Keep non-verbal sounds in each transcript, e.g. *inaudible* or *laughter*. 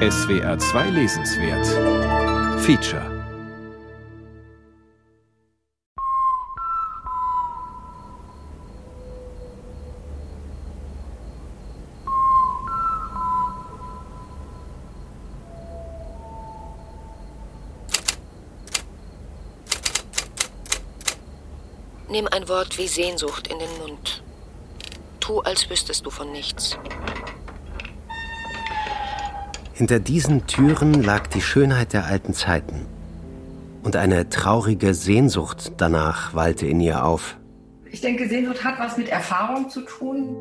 SWR 2 Lesenswert Feature Nimm ein Wort wie Sehnsucht in den Mund. Tu, als wüsstest du von nichts. Hinter diesen Türen lag die Schönheit der alten Zeiten. Und eine traurige Sehnsucht danach wallte in ihr auf. Ich denke, Sehnsucht hat was mit Erfahrung zu tun.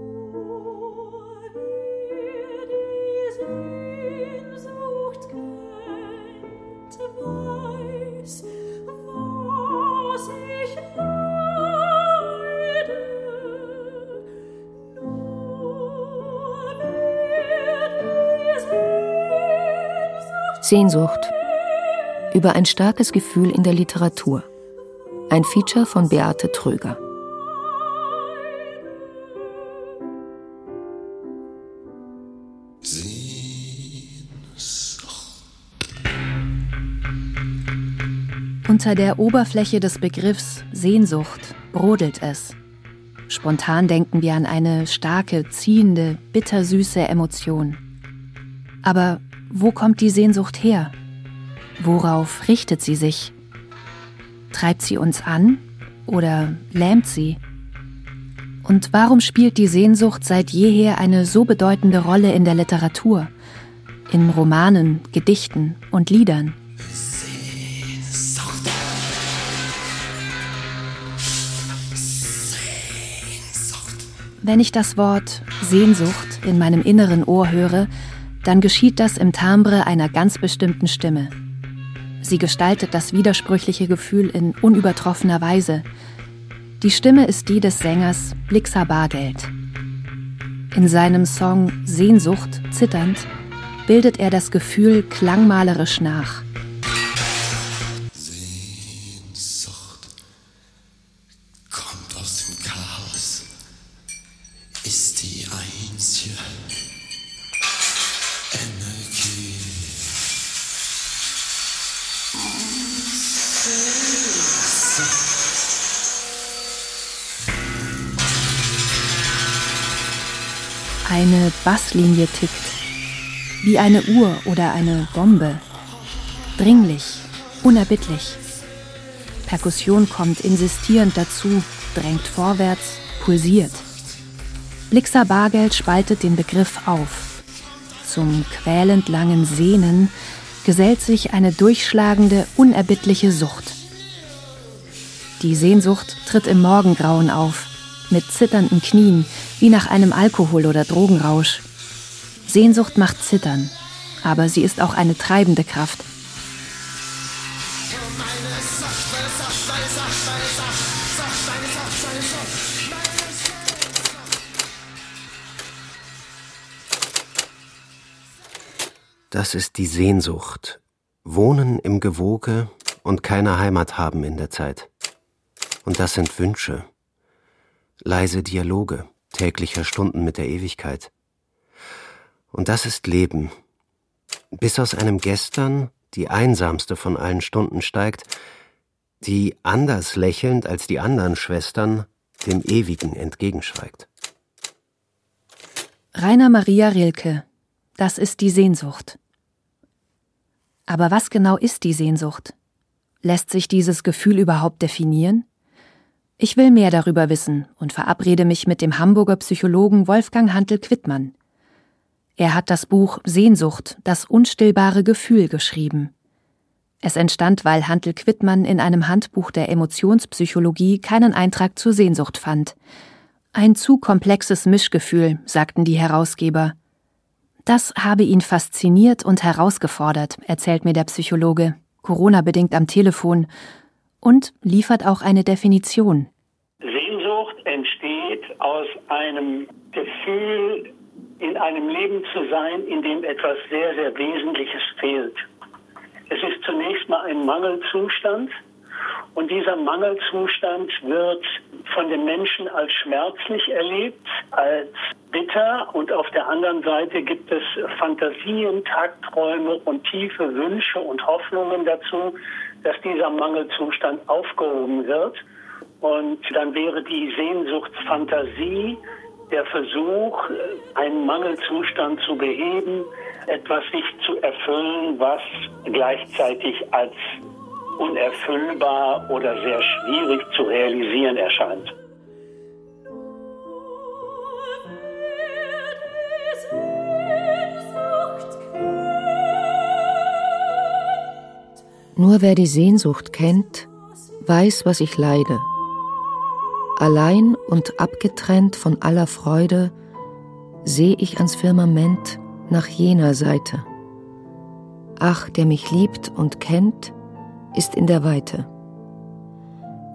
Sehnsucht. Über ein starkes Gefühl in der Literatur. Ein Feature von Beate Tröger. Unter der Oberfläche des Begriffs Sehnsucht brodelt es. Spontan denken wir an eine starke, ziehende, bittersüße Emotion. Aber wo kommt die Sehnsucht her? Worauf richtet sie sich? Treibt sie uns an oder lähmt sie? Und warum spielt die Sehnsucht seit jeher eine so bedeutende Rolle in der Literatur, in Romanen, Gedichten und Liedern? Sehnsucht. Sehnsucht. Wenn ich das Wort Sehnsucht in meinem inneren Ohr höre, dann geschieht das im Timbre einer ganz bestimmten Stimme. Sie gestaltet das widersprüchliche Gefühl in unübertroffener Weise. Die Stimme ist die des Sängers Blixa Bargeld. In seinem Song Sehnsucht zitternd bildet er das Gefühl klangmalerisch nach. Eine Basslinie tickt, wie eine Uhr oder eine Bombe. Dringlich, unerbittlich. Perkussion kommt insistierend dazu, drängt vorwärts, pulsiert. Blixer Bargeld spaltet den Begriff auf. Zum quälend langen Sehnen gesellt sich eine durchschlagende, unerbittliche Sucht. Die Sehnsucht tritt im Morgengrauen auf, mit zitternden Knien, wie nach einem Alkohol- oder Drogenrausch. Sehnsucht macht zittern, aber sie ist auch eine treibende Kraft. Das ist die Sehnsucht. Wohnen im Gewoge und keine Heimat haben in der Zeit. Und das sind Wünsche. Leise Dialoge täglicher Stunden mit der Ewigkeit. Und das ist Leben. Bis aus einem Gestern die einsamste von allen Stunden steigt, die anders lächelnd als die anderen Schwestern dem Ewigen entgegenschweigt. Rainer Maria Rilke das ist die Sehnsucht. Aber was genau ist die Sehnsucht? Lässt sich dieses Gefühl überhaupt definieren? Ich will mehr darüber wissen und verabrede mich mit dem Hamburger Psychologen Wolfgang Hantel-Quittmann. Er hat das Buch Sehnsucht, das unstillbare Gefühl geschrieben. Es entstand, weil Hantel Quittmann in einem Handbuch der Emotionspsychologie keinen Eintrag zur Sehnsucht fand. Ein zu komplexes Mischgefühl, sagten die Herausgeber. Das habe ihn fasziniert und herausgefordert, erzählt mir der Psychologe, Corona-bedingt am Telefon, und liefert auch eine Definition. Sehnsucht entsteht aus einem Gefühl, in einem Leben zu sein, in dem etwas sehr, sehr Wesentliches fehlt. Es ist zunächst mal ein Mangelzustand und dieser Mangelzustand wird von den Menschen als schmerzlich erlebt, als bitter und auf der anderen Seite gibt es Fantasien, Tagträume und tiefe Wünsche und Hoffnungen dazu, dass dieser Mangelzustand aufgehoben wird. Und dann wäre die Sehnsuchtsfantasie der Versuch, einen Mangelzustand zu beheben, etwas sich zu erfüllen, was gleichzeitig als unerfüllbar oder sehr schwierig zu realisieren erscheint. Nur wer die Sehnsucht kennt, weiß, was ich leide. Allein und abgetrennt von aller Freude seh ich ans Firmament nach jener Seite. Ach, der mich liebt und kennt, ist in der Weite.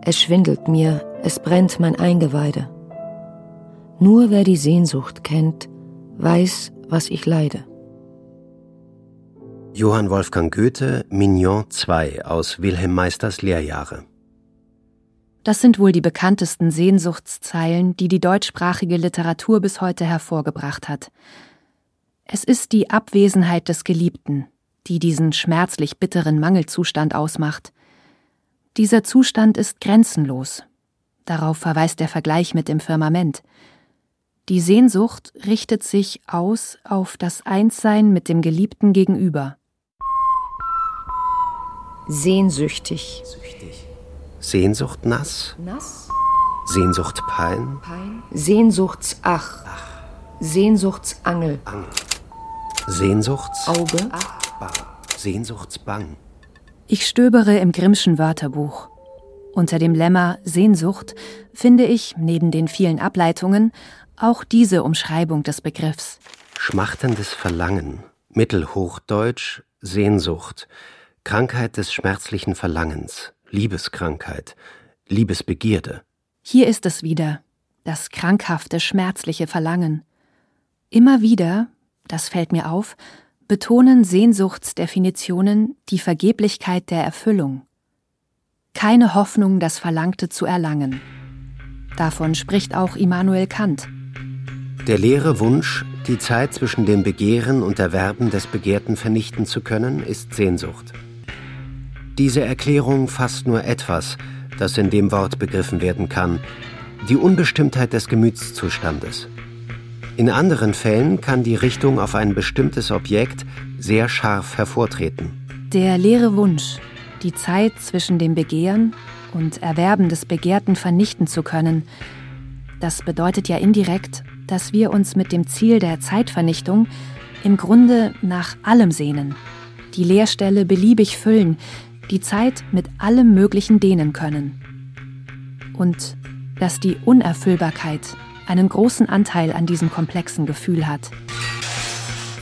Es schwindelt mir, es brennt mein Eingeweide. Nur wer die Sehnsucht kennt, weiß, was ich leide. Johann Wolfgang Goethe, Mignon II aus Wilhelm Meisters Lehrjahre. Das sind wohl die bekanntesten Sehnsuchtszeilen, die die deutschsprachige Literatur bis heute hervorgebracht hat. Es ist die Abwesenheit des Geliebten, die diesen schmerzlich bitteren Mangelzustand ausmacht. Dieser Zustand ist grenzenlos. Darauf verweist der Vergleich mit dem Firmament. Die Sehnsucht richtet sich aus auf das Einssein mit dem Geliebten gegenüber. Sehnsüchtig. Sehnsucht nass. Nass. Sehnsucht Pein. Pein. Sehnsuchtsach. Sehnsuchtsangel. Angel. Sehnsuchts. Auge. Bang. Sehnsuchtsbang. Ich stöbere im Grimmschen Wörterbuch. Unter dem Lemma Sehnsucht finde ich, neben den vielen Ableitungen, auch diese Umschreibung des Begriffs. Schmachtendes Verlangen. Mittelhochdeutsch Sehnsucht. Krankheit des schmerzlichen Verlangens, Liebeskrankheit, Liebesbegierde. Hier ist es wieder, das krankhafte, schmerzliche Verlangen. Immer wieder, das fällt mir auf, betonen Sehnsuchtsdefinitionen die Vergeblichkeit der Erfüllung. Keine Hoffnung, das Verlangte zu erlangen. Davon spricht auch Immanuel Kant. Der leere Wunsch, die Zeit zwischen dem Begehren und Erwerben des Begehrten vernichten zu können, ist Sehnsucht. Diese Erklärung fasst nur etwas, das in dem Wort begriffen werden kann, die Unbestimmtheit des Gemütszustandes. In anderen Fällen kann die Richtung auf ein bestimmtes Objekt sehr scharf hervortreten. Der leere Wunsch, die Zeit zwischen dem Begehren und Erwerben des Begehrten vernichten zu können, das bedeutet ja indirekt, dass wir uns mit dem Ziel der Zeitvernichtung im Grunde nach allem sehnen, die Leerstelle beliebig füllen, die Zeit mit allem Möglichen dehnen können. Und dass die Unerfüllbarkeit einen großen Anteil an diesem komplexen Gefühl hat.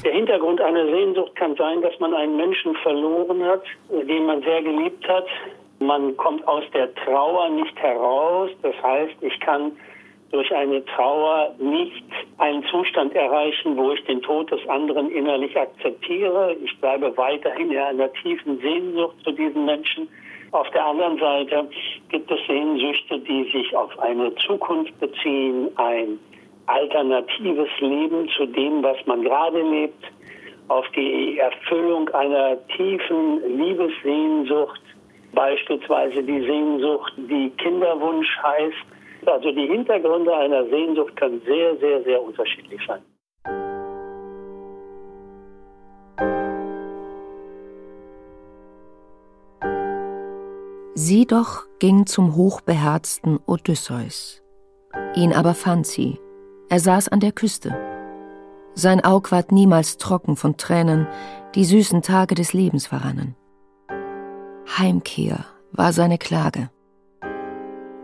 Der Hintergrund einer Sehnsucht kann sein, dass man einen Menschen verloren hat, den man sehr geliebt hat. Man kommt aus der Trauer nicht heraus. Das heißt, ich kann durch eine Trauer nicht einen Zustand erreichen, wo ich den Tod des anderen innerlich akzeptiere. Ich bleibe weiterhin in einer tiefen Sehnsucht zu diesen Menschen. Auf der anderen Seite gibt es Sehnsüchte, die sich auf eine Zukunft beziehen, ein alternatives Leben zu dem, was man gerade lebt, auf die Erfüllung einer tiefen Liebessehnsucht, beispielsweise die Sehnsucht, die Kinderwunsch heißt, also die Hintergründe einer Sehnsucht können sehr, sehr, sehr unterschiedlich sein. Sie doch ging zum hochbeherzten Odysseus. Ihn aber fand sie. Er saß an der Küste. Sein Aug ward niemals trocken von Tränen, die süßen Tage des Lebens verrannen. Heimkehr war seine Klage.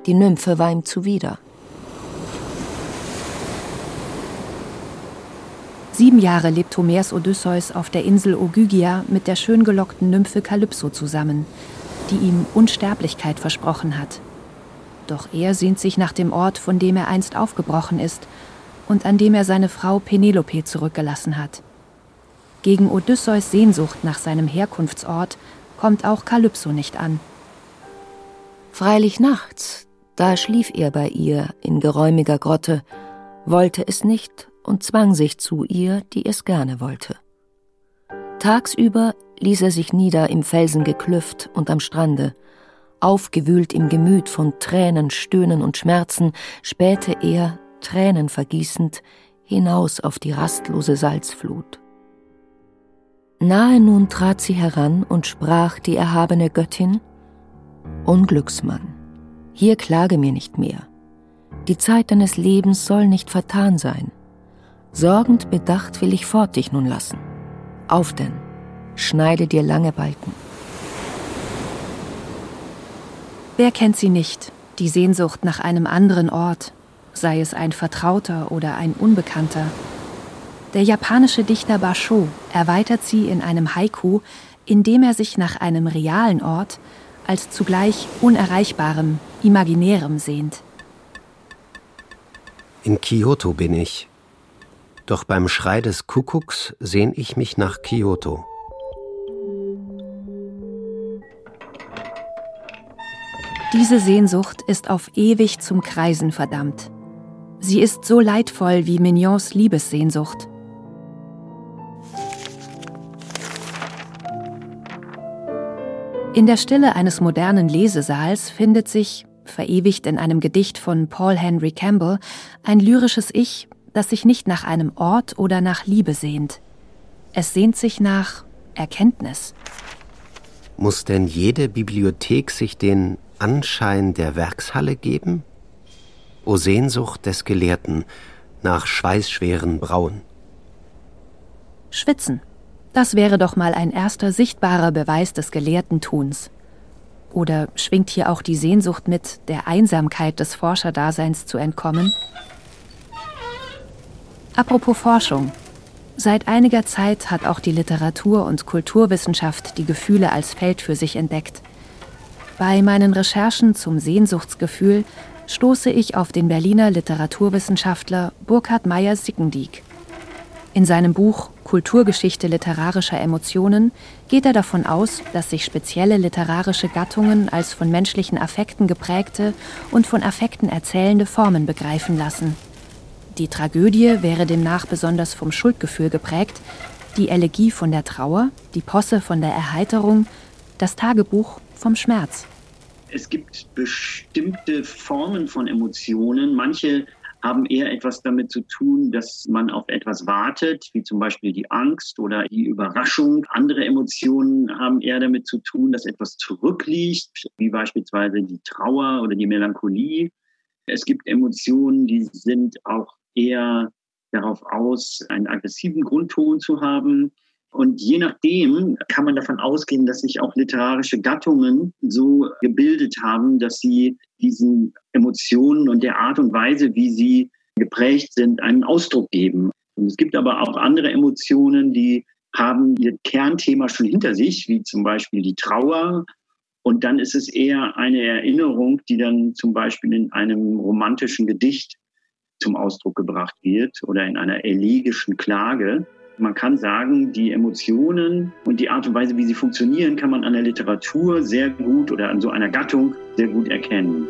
Die Nymphe war ihm zuwider. Sieben Jahre lebt Homers Odysseus auf der Insel Ogygia mit der schön gelockten Nymphe Kalypso zusammen, die ihm Unsterblichkeit versprochen hat. Doch er sehnt sich nach dem Ort, von dem er einst aufgebrochen ist und an dem er seine Frau Penelope zurückgelassen hat. Gegen Odysseus Sehnsucht nach seinem Herkunftsort kommt auch Kalypso nicht an. Freilich nachts, da schlief er bei ihr in geräumiger Grotte, wollte es nicht und zwang sich zu ihr, die es gerne wollte. Tagsüber ließ er sich nieder im Felsengeklüft und am Strande. Aufgewühlt im Gemüt von Tränen, Stöhnen und Schmerzen, spähte er, Tränen vergießend, hinaus auf die rastlose Salzflut. Nahe nun trat sie heran und sprach die erhabene Göttin Unglücksmann, hier klage mir nicht mehr. Die Zeit deines Lebens soll nicht vertan sein. Sorgend bedacht will ich fort dich nun lassen. Auf denn, schneide dir lange Balken. Wer kennt sie nicht, die Sehnsucht nach einem anderen Ort, sei es ein Vertrauter oder ein Unbekannter? Der japanische Dichter Basho erweitert sie in einem Haiku, indem er sich nach einem realen Ort als zugleich unerreichbarem, imaginärem sehnt. In Kyoto bin ich. Doch beim Schrei des Kuckucks sehn ich mich nach Kyoto. Diese Sehnsucht ist auf ewig zum Kreisen verdammt. Sie ist so leidvoll wie Mignons Liebessehnsucht. In der Stille eines modernen Lesesaals findet sich, verewigt in einem Gedicht von Paul Henry Campbell, ein lyrisches Ich, das sich nicht nach einem Ort oder nach Liebe sehnt. Es sehnt sich nach Erkenntnis. Muss denn jede Bibliothek sich den Anschein der Werkshalle geben? O Sehnsucht des Gelehrten nach schweißschweren Brauen. Schwitzen. Das wäre doch mal ein erster sichtbarer Beweis des gelehrten Tuns. Oder schwingt hier auch die Sehnsucht mit, der Einsamkeit des Forscherdaseins zu entkommen? Apropos Forschung. Seit einiger Zeit hat auch die Literatur- und Kulturwissenschaft die Gefühle als Feld für sich entdeckt. Bei meinen Recherchen zum Sehnsuchtsgefühl stoße ich auf den Berliner Literaturwissenschaftler Burkhard Meyer-Sickendiek. In seinem Buch Kulturgeschichte literarischer Emotionen geht er davon aus, dass sich spezielle literarische Gattungen als von menschlichen Affekten geprägte und von Affekten erzählende Formen begreifen lassen. Die Tragödie wäre demnach besonders vom Schuldgefühl geprägt, die Elegie von der Trauer, die Posse von der Erheiterung, das Tagebuch vom Schmerz. Es gibt bestimmte Formen von Emotionen. Manche haben eher etwas damit zu tun, dass man auf etwas wartet, wie zum Beispiel die Angst oder die Überraschung. Andere Emotionen haben eher damit zu tun, dass etwas zurückliegt, wie beispielsweise die Trauer oder die Melancholie. Es gibt Emotionen, die sind auch eher darauf aus, einen aggressiven Grundton zu haben. Und je nachdem kann man davon ausgehen, dass sich auch literarische Gattungen so gebildet haben, dass sie diesen Emotionen und der Art und Weise, wie sie geprägt sind, einen Ausdruck geben. Und es gibt aber auch andere Emotionen, die haben ihr Kernthema schon hinter sich, wie zum Beispiel die Trauer. Und dann ist es eher eine Erinnerung, die dann zum Beispiel in einem romantischen Gedicht zum Ausdruck gebracht wird oder in einer elegischen Klage. Man kann sagen, die Emotionen und die Art und Weise, wie sie funktionieren, kann man an der Literatur sehr gut oder an so einer Gattung sehr gut erkennen.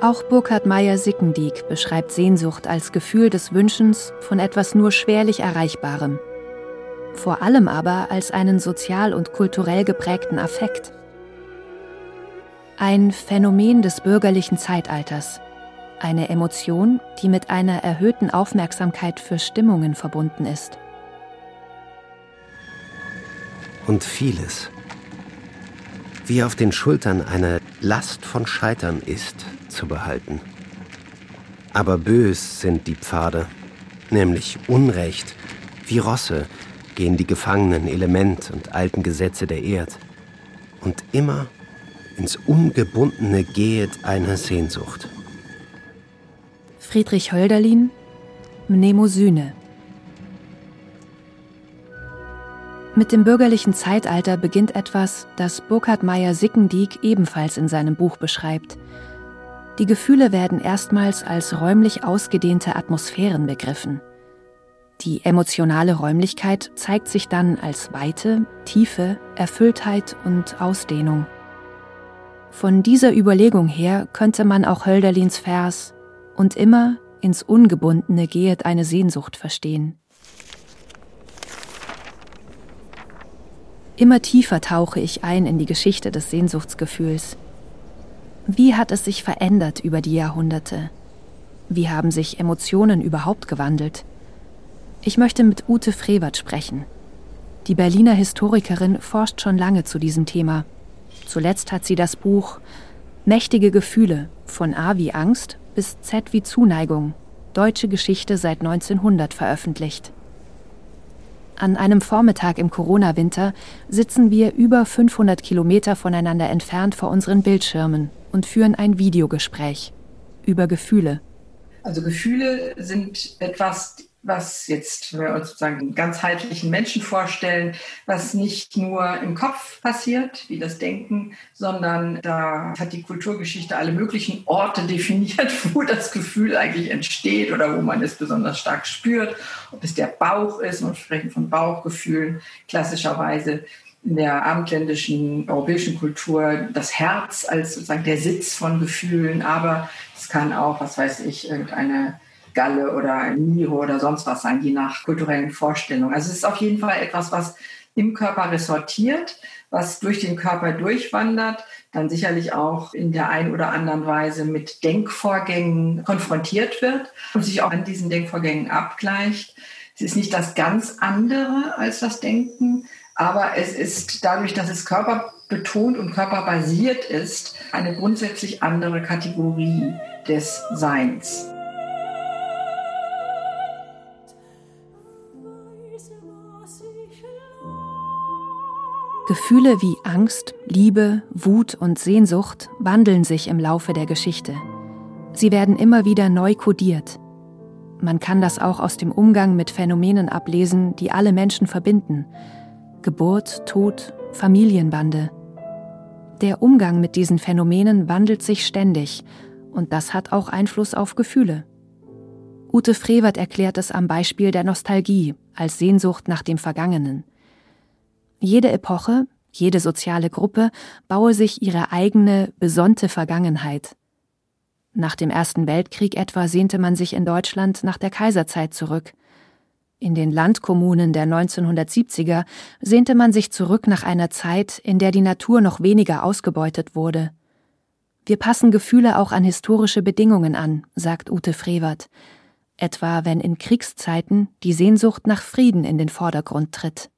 Auch Burkhard Meyer-Sickendiek beschreibt Sehnsucht als Gefühl des Wünschens von etwas nur schwerlich Erreichbarem. Vor allem aber als einen sozial und kulturell geprägten Affekt. Ein Phänomen des bürgerlichen Zeitalters. Eine Emotion, die mit einer erhöhten Aufmerksamkeit für Stimmungen verbunden ist. Und vieles, wie auf den Schultern eine Last von Scheitern ist, zu behalten. Aber bös sind die Pfade, nämlich Unrecht, wie Rosse gehen die gefangenen Element und alten Gesetze der Erd. Und immer ins Ungebundene gehet eine Sehnsucht. Friedrich Hölderlin, Mnemosyne. Mit dem bürgerlichen Zeitalter beginnt etwas, das Burkhard Meyer-Sickendiek ebenfalls in seinem Buch beschreibt. Die Gefühle werden erstmals als räumlich ausgedehnte Atmosphären begriffen. Die emotionale Räumlichkeit zeigt sich dann als Weite, Tiefe, Erfülltheit und Ausdehnung. Von dieser Überlegung her könnte man auch Hölderlins Vers Und immer ins Ungebundene gehet eine Sehnsucht verstehen. Immer tiefer tauche ich ein in die Geschichte des Sehnsuchtsgefühls. Wie hat es sich verändert über die Jahrhunderte? Wie haben sich Emotionen überhaupt gewandelt? Ich möchte mit Ute Frevert sprechen. Die Berliner Historikerin forscht schon lange zu diesem Thema. Zuletzt hat sie das Buch Mächtige Gefühle von A wie Angst bis Z wie Zuneigung, deutsche Geschichte seit 1900 veröffentlicht. An einem Vormittag im Corona-Winter sitzen wir über 500 Kilometer voneinander entfernt vor unseren Bildschirmen und führen ein Videogespräch über Gefühle. Also Gefühle sind etwas, was jetzt, wenn wir uns sozusagen einen ganzheitlichen Menschen vorstellen, was nicht nur im Kopf passiert, wie das Denken, sondern da hat die Kulturgeschichte alle möglichen Orte *laughs* definiert, wo das Gefühl eigentlich entsteht oder wo man es besonders stark spürt. Ob es der Bauch ist, wir sprechen von Bauchgefühlen, klassischerweise in der abendländischen europäischen Kultur das Herz als sozusagen der Sitz von Gefühlen, aber es kann auch, was weiß ich, irgendeine Galle oder Niere oder sonst was sein, je nach kulturellen Vorstellungen. Also es ist auf jeden Fall etwas, was im Körper ressortiert, was durch den Körper durchwandert, dann sicherlich auch in der einen oder anderen Weise mit Denkvorgängen konfrontiert wird und sich auch an diesen Denkvorgängen abgleicht. Es ist nicht das ganz andere als das Denken, aber es ist dadurch, dass es körperbetont und körperbasiert ist, eine grundsätzlich andere Kategorie des Seins. Gefühle wie Angst, Liebe, Wut und Sehnsucht wandeln sich im Laufe der Geschichte. Sie werden immer wieder neu kodiert. Man kann das auch aus dem Umgang mit Phänomenen ablesen, die alle Menschen verbinden. Geburt, Tod, Familienbande. Der Umgang mit diesen Phänomenen wandelt sich ständig und das hat auch Einfluss auf Gefühle. Ute Frevert erklärt es am Beispiel der Nostalgie als Sehnsucht nach dem Vergangenen. Jede Epoche, jede soziale Gruppe baue sich ihre eigene, besonnte Vergangenheit. Nach dem Ersten Weltkrieg etwa sehnte man sich in Deutschland nach der Kaiserzeit zurück. In den Landkommunen der 1970er sehnte man sich zurück nach einer Zeit, in der die Natur noch weniger ausgebeutet wurde. Wir passen Gefühle auch an historische Bedingungen an, sagt Ute Frevert, etwa wenn in Kriegszeiten die Sehnsucht nach Frieden in den Vordergrund tritt.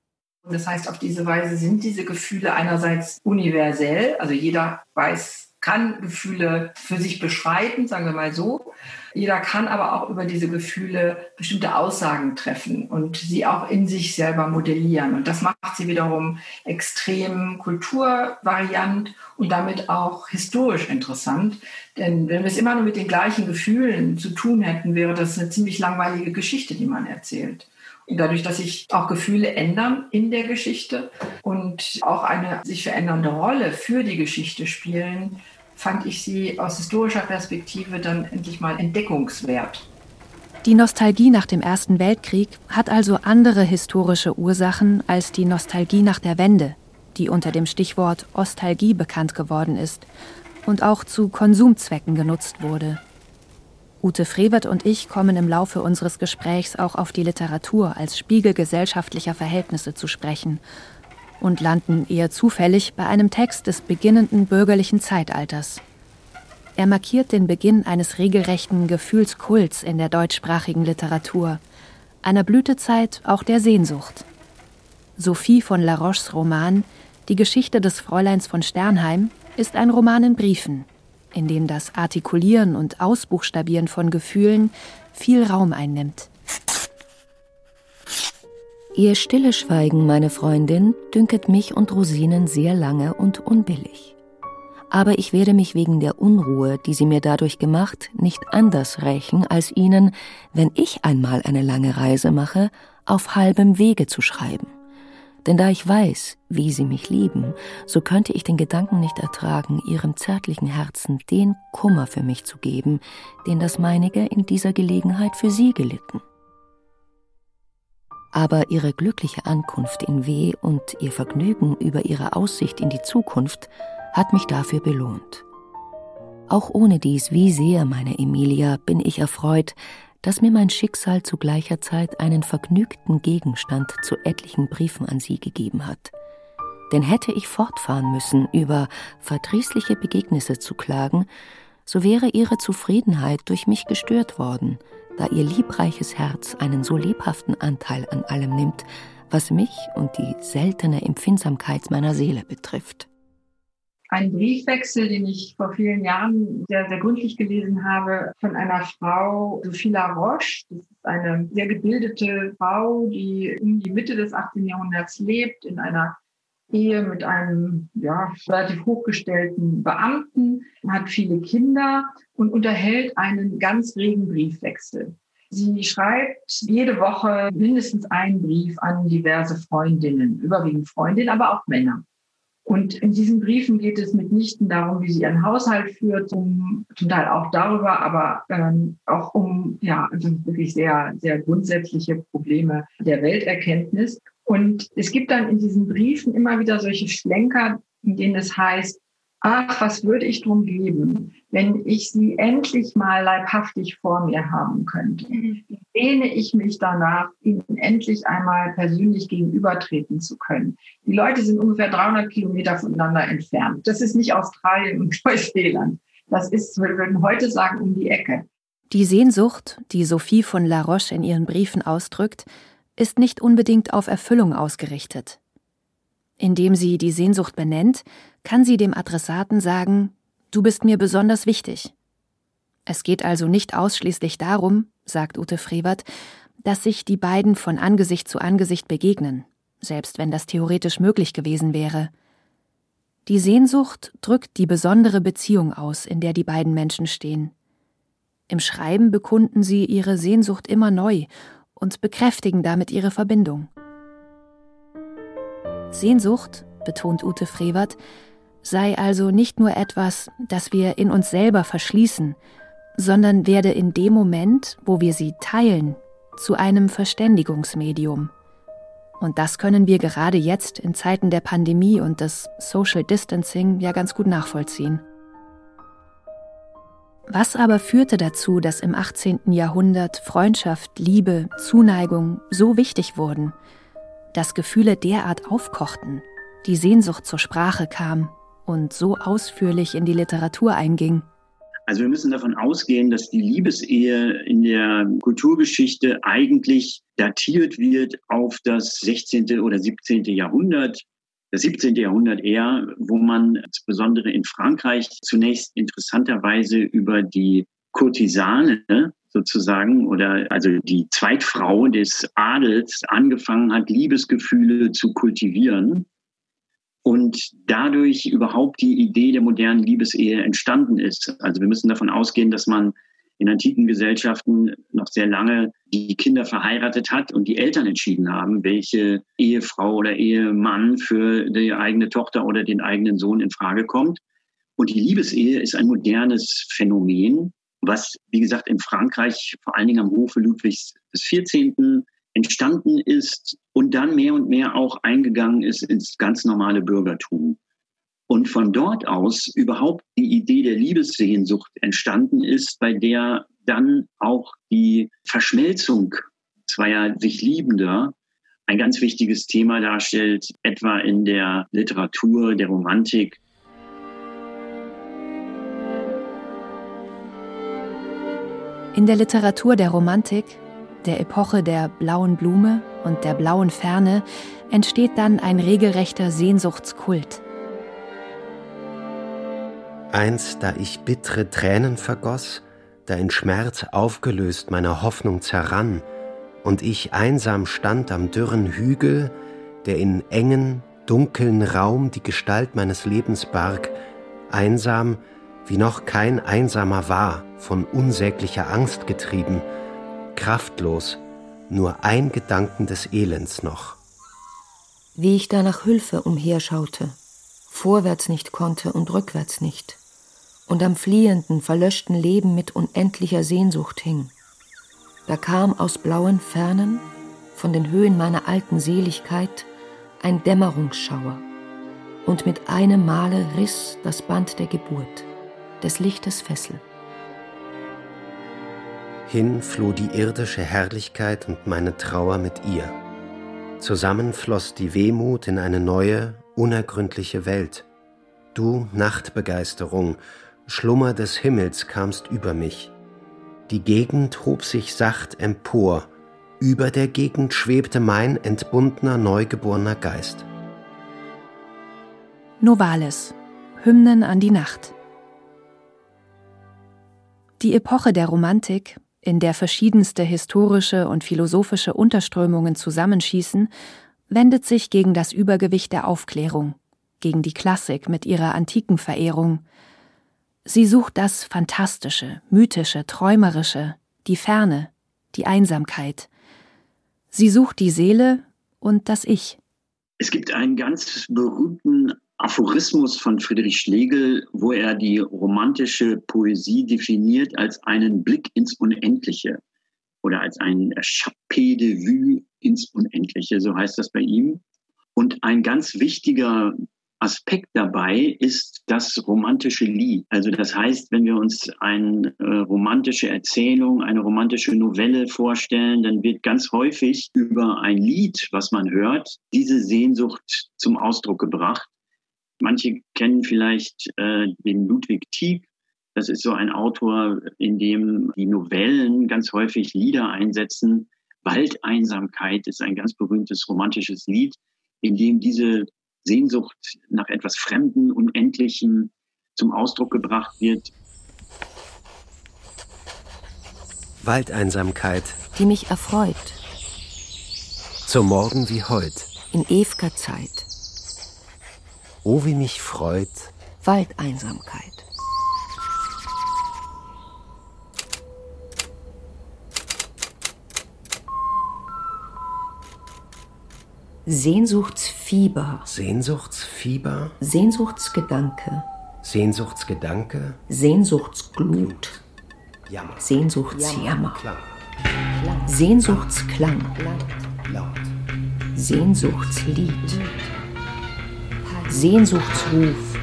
Das heißt, auf diese Weise sind diese Gefühle einerseits universell, also jeder weiß, kann Gefühle für sich beschreiten, sagen wir mal so. Jeder kann aber auch über diese Gefühle bestimmte Aussagen treffen und sie auch in sich selber modellieren. Und das macht sie wiederum extrem kulturvariant und damit auch historisch interessant. Denn wenn wir es immer nur mit den gleichen Gefühlen zu tun hätten, wäre das eine ziemlich langweilige Geschichte, die man erzählt. Dadurch, dass sich auch Gefühle ändern in der Geschichte und auch eine sich verändernde Rolle für die Geschichte spielen, fand ich sie aus historischer Perspektive dann endlich mal entdeckungswert. Die Nostalgie nach dem Ersten Weltkrieg hat also andere historische Ursachen als die Nostalgie nach der Wende, die unter dem Stichwort Ostalgie bekannt geworden ist und auch zu Konsumzwecken genutzt wurde. Ute Frevert und ich kommen im Laufe unseres Gesprächs auch auf die Literatur als Spiegel gesellschaftlicher Verhältnisse zu sprechen und landen eher zufällig bei einem Text des beginnenden bürgerlichen Zeitalters. Er markiert den Beginn eines regelrechten Gefühlskults in der deutschsprachigen Literatur, einer Blütezeit auch der Sehnsucht. Sophie von La Roches Roman Die Geschichte des Fräuleins von Sternheim ist ein Roman in Briefen, in dem das Artikulieren und Ausbuchstabieren von Gefühlen viel Raum einnimmt. Ihr stille Schweigen, meine Freundin, dünket mich und Rosinen sehr lange und unbillig. Aber ich werde mich wegen der Unruhe, die sie mir dadurch gemacht, nicht anders rächen, als ihnen, wenn ich einmal eine lange Reise mache, auf halbem Wege zu schreiben. Denn da ich weiß, wie sie mich lieben, so könnte ich den Gedanken nicht ertragen, ihrem zärtlichen Herzen den Kummer für mich zu geben, den das meinige in dieser Gelegenheit für sie gelitten. Aber ihre glückliche Ankunft in W und ihr Vergnügen über ihre Aussicht in die Zukunft hat mich dafür belohnt. Auch ohne dies, wie sehr, meine Emilia, bin ich erfreut, dass mir mein Schicksal zu gleicher Zeit einen vergnügten Gegenstand zu etlichen Briefen an Sie gegeben hat. Denn hätte ich fortfahren müssen, über verdrießliche Begegnisse zu klagen, so wäre Ihre Zufriedenheit durch mich gestört worden, da Ihr liebreiches Herz einen so lebhaften Anteil an allem nimmt, was mich und die seltene Empfindsamkeit meiner Seele betrifft. Ein Briefwechsel, den ich vor vielen Jahren sehr, sehr gründlich gelesen habe, von einer Frau, Sophie Laroche. Das ist eine sehr gebildete Frau, die um die Mitte des 18. Jahrhunderts lebt, in einer Ehe mit einem ja, relativ hochgestellten Beamten, hat viele Kinder und unterhält einen ganz regen Briefwechsel. Sie schreibt jede Woche mindestens einen Brief an diverse Freundinnen, überwiegend Freundinnen, aber auch Männer. Und in diesen Briefen geht es mitnichten darum, wie sie ihren Haushalt führt, um, zum Teil auch darüber, aber ähm, auch um ja also wirklich sehr, sehr grundsätzliche Probleme der Welterkenntnis. Und es gibt dann in diesen Briefen immer wieder solche Schlenker, in denen es heißt, ach, was würde ich drum geben, wenn ich sie endlich mal leibhaftig vor mir haben könnte. Mhm. Sehne ich mich danach, ihnen endlich einmal persönlich gegenübertreten zu können. Die Leute sind ungefähr 300 Kilometer voneinander entfernt. Das ist nicht Australien und *laughs* Neuseeland. Das ist, wir würden heute sagen, um die Ecke. Die Sehnsucht, die Sophie von La Roche in ihren Briefen ausdrückt, ist nicht unbedingt auf Erfüllung ausgerichtet. Indem sie die Sehnsucht benennt, kann sie dem Adressaten sagen, du bist mir besonders wichtig. Es geht also nicht ausschließlich darum, sagt Ute Frevert, dass sich die beiden von Angesicht zu Angesicht begegnen, selbst wenn das theoretisch möglich gewesen wäre. Die Sehnsucht drückt die besondere Beziehung aus, in der die beiden Menschen stehen. Im Schreiben bekunden sie ihre Sehnsucht immer neu und bekräftigen damit ihre Verbindung. Sehnsucht, betont Ute Frevert, sei also nicht nur etwas, das wir in uns selber verschließen, sondern werde in dem Moment, wo wir sie teilen, zu einem Verständigungsmedium. Und das können wir gerade jetzt in Zeiten der Pandemie und des Social Distancing ja ganz gut nachvollziehen. Was aber führte dazu, dass im 18. Jahrhundert Freundschaft, Liebe, Zuneigung so wichtig wurden, dass Gefühle derart aufkochten, die Sehnsucht zur Sprache kam und so ausführlich in die Literatur einging? Also wir müssen davon ausgehen, dass die Liebesehe in der Kulturgeschichte eigentlich datiert wird auf das 16. oder 17. Jahrhundert. Das 17. Jahrhundert eher, wo man insbesondere in Frankreich zunächst interessanterweise über die Kurtisane sozusagen oder also die Zweitfrau des Adels angefangen hat, Liebesgefühle zu kultivieren und dadurch überhaupt die Idee der modernen Liebesehe entstanden ist. Also wir müssen davon ausgehen, dass man in antiken Gesellschaften noch sehr lange die Kinder verheiratet hat und die Eltern entschieden haben, welche Ehefrau oder Ehemann für die eigene Tochter oder den eigenen Sohn in Frage kommt. Und die Liebesehe ist ein modernes Phänomen, was, wie gesagt, in Frankreich vor allen Dingen am Hofe Ludwigs XIV entstanden ist und dann mehr und mehr auch eingegangen ist ins ganz normale Bürgertum. Und von dort aus überhaupt die Idee der Liebessehnsucht entstanden ist, bei der dann auch die Verschmelzung zweier sich Liebender ein ganz wichtiges Thema darstellt, etwa in der Literatur, der Romantik. In der Literatur der Romantik der Epoche der blauen Blume und der blauen Ferne entsteht dann ein regelrechter Sehnsuchtskult. Einst, da ich bittere Tränen vergoss, da in Schmerz aufgelöst meiner Hoffnung zerrann, und ich einsam stand am dürren Hügel, der in engen, dunkeln Raum die Gestalt meines Lebens barg, einsam, wie noch kein Einsamer war, von unsäglicher Angst getrieben, kraftlos, nur ein Gedanken des Elends noch. Wie ich da nach Hülfe umherschaute, vorwärts nicht konnte und rückwärts nicht, und am fliehenden, verlöschten Leben mit unendlicher Sehnsucht hing. Da kam aus blauen Fernen, von den Höhen meiner alten Seligkeit, ein Dämmerungsschauer, und mit einem Male riss das Band der Geburt. des Lichtes Fessel. Hin floh die irdische Herrlichkeit und meine Trauer mit ihr. Zusammen floss die Wehmut in eine neue, unergründliche Welt. Du, Nachtbegeisterung, Schlummer des Himmels kamst über mich. Die Gegend hob sich sacht empor, über der Gegend schwebte mein entbundener, neugeborener Geist. Novalis Hymnen an die Nacht Die Epoche der Romantik, in der verschiedenste historische und philosophische Unterströmungen zusammenschießen, wendet sich gegen das Übergewicht der Aufklärung, gegen die Klassik mit ihrer antiken Verehrung, Sie sucht das Fantastische, Mythische, Träumerische, die Ferne, die Einsamkeit. Sie sucht die Seele und das Ich. Es gibt einen ganz berühmten Aphorismus von Friedrich Schlegel, wo er die romantische Poesie definiert als einen Blick ins Unendliche oder als ein Chapeau de vue ins Unendliche, so heißt das bei ihm. Und ein ganz wichtiger Aspekt dabei ist das romantische Lied. Also das heißt, wenn wir uns eine äh, romantische Erzählung, eine romantische Novelle vorstellen, dann wird ganz häufig über ein Lied, was man hört, diese Sehnsucht zum Ausdruck gebracht. Manche kennen vielleicht äh, den Ludwig Tieck. Das ist so ein Autor, in dem die Novellen ganz häufig Lieder einsetzen. Waldeinsamkeit ist ein ganz berühmtes romantisches Lied, in dem diese Sehnsucht nach etwas Fremden, Unendlichen zum Ausdruck gebracht wird. Waldeinsamkeit, die mich erfreut. So morgen wie heut. In ew'ger Zeit. Oh, wie mich freut. Waldeinsamkeit. Sehnsuchtsfieber. Sehnsuchtsfieber. Sehnsuchtsgedanke. Sehnsuchtsgedanke. Sehnsuchtsglut. Jammer. Sehnsuchtsjammer. Klang. Sehnsuchtsklang. Laut. Sehnsuchtslied. Sehnsuchtsruf.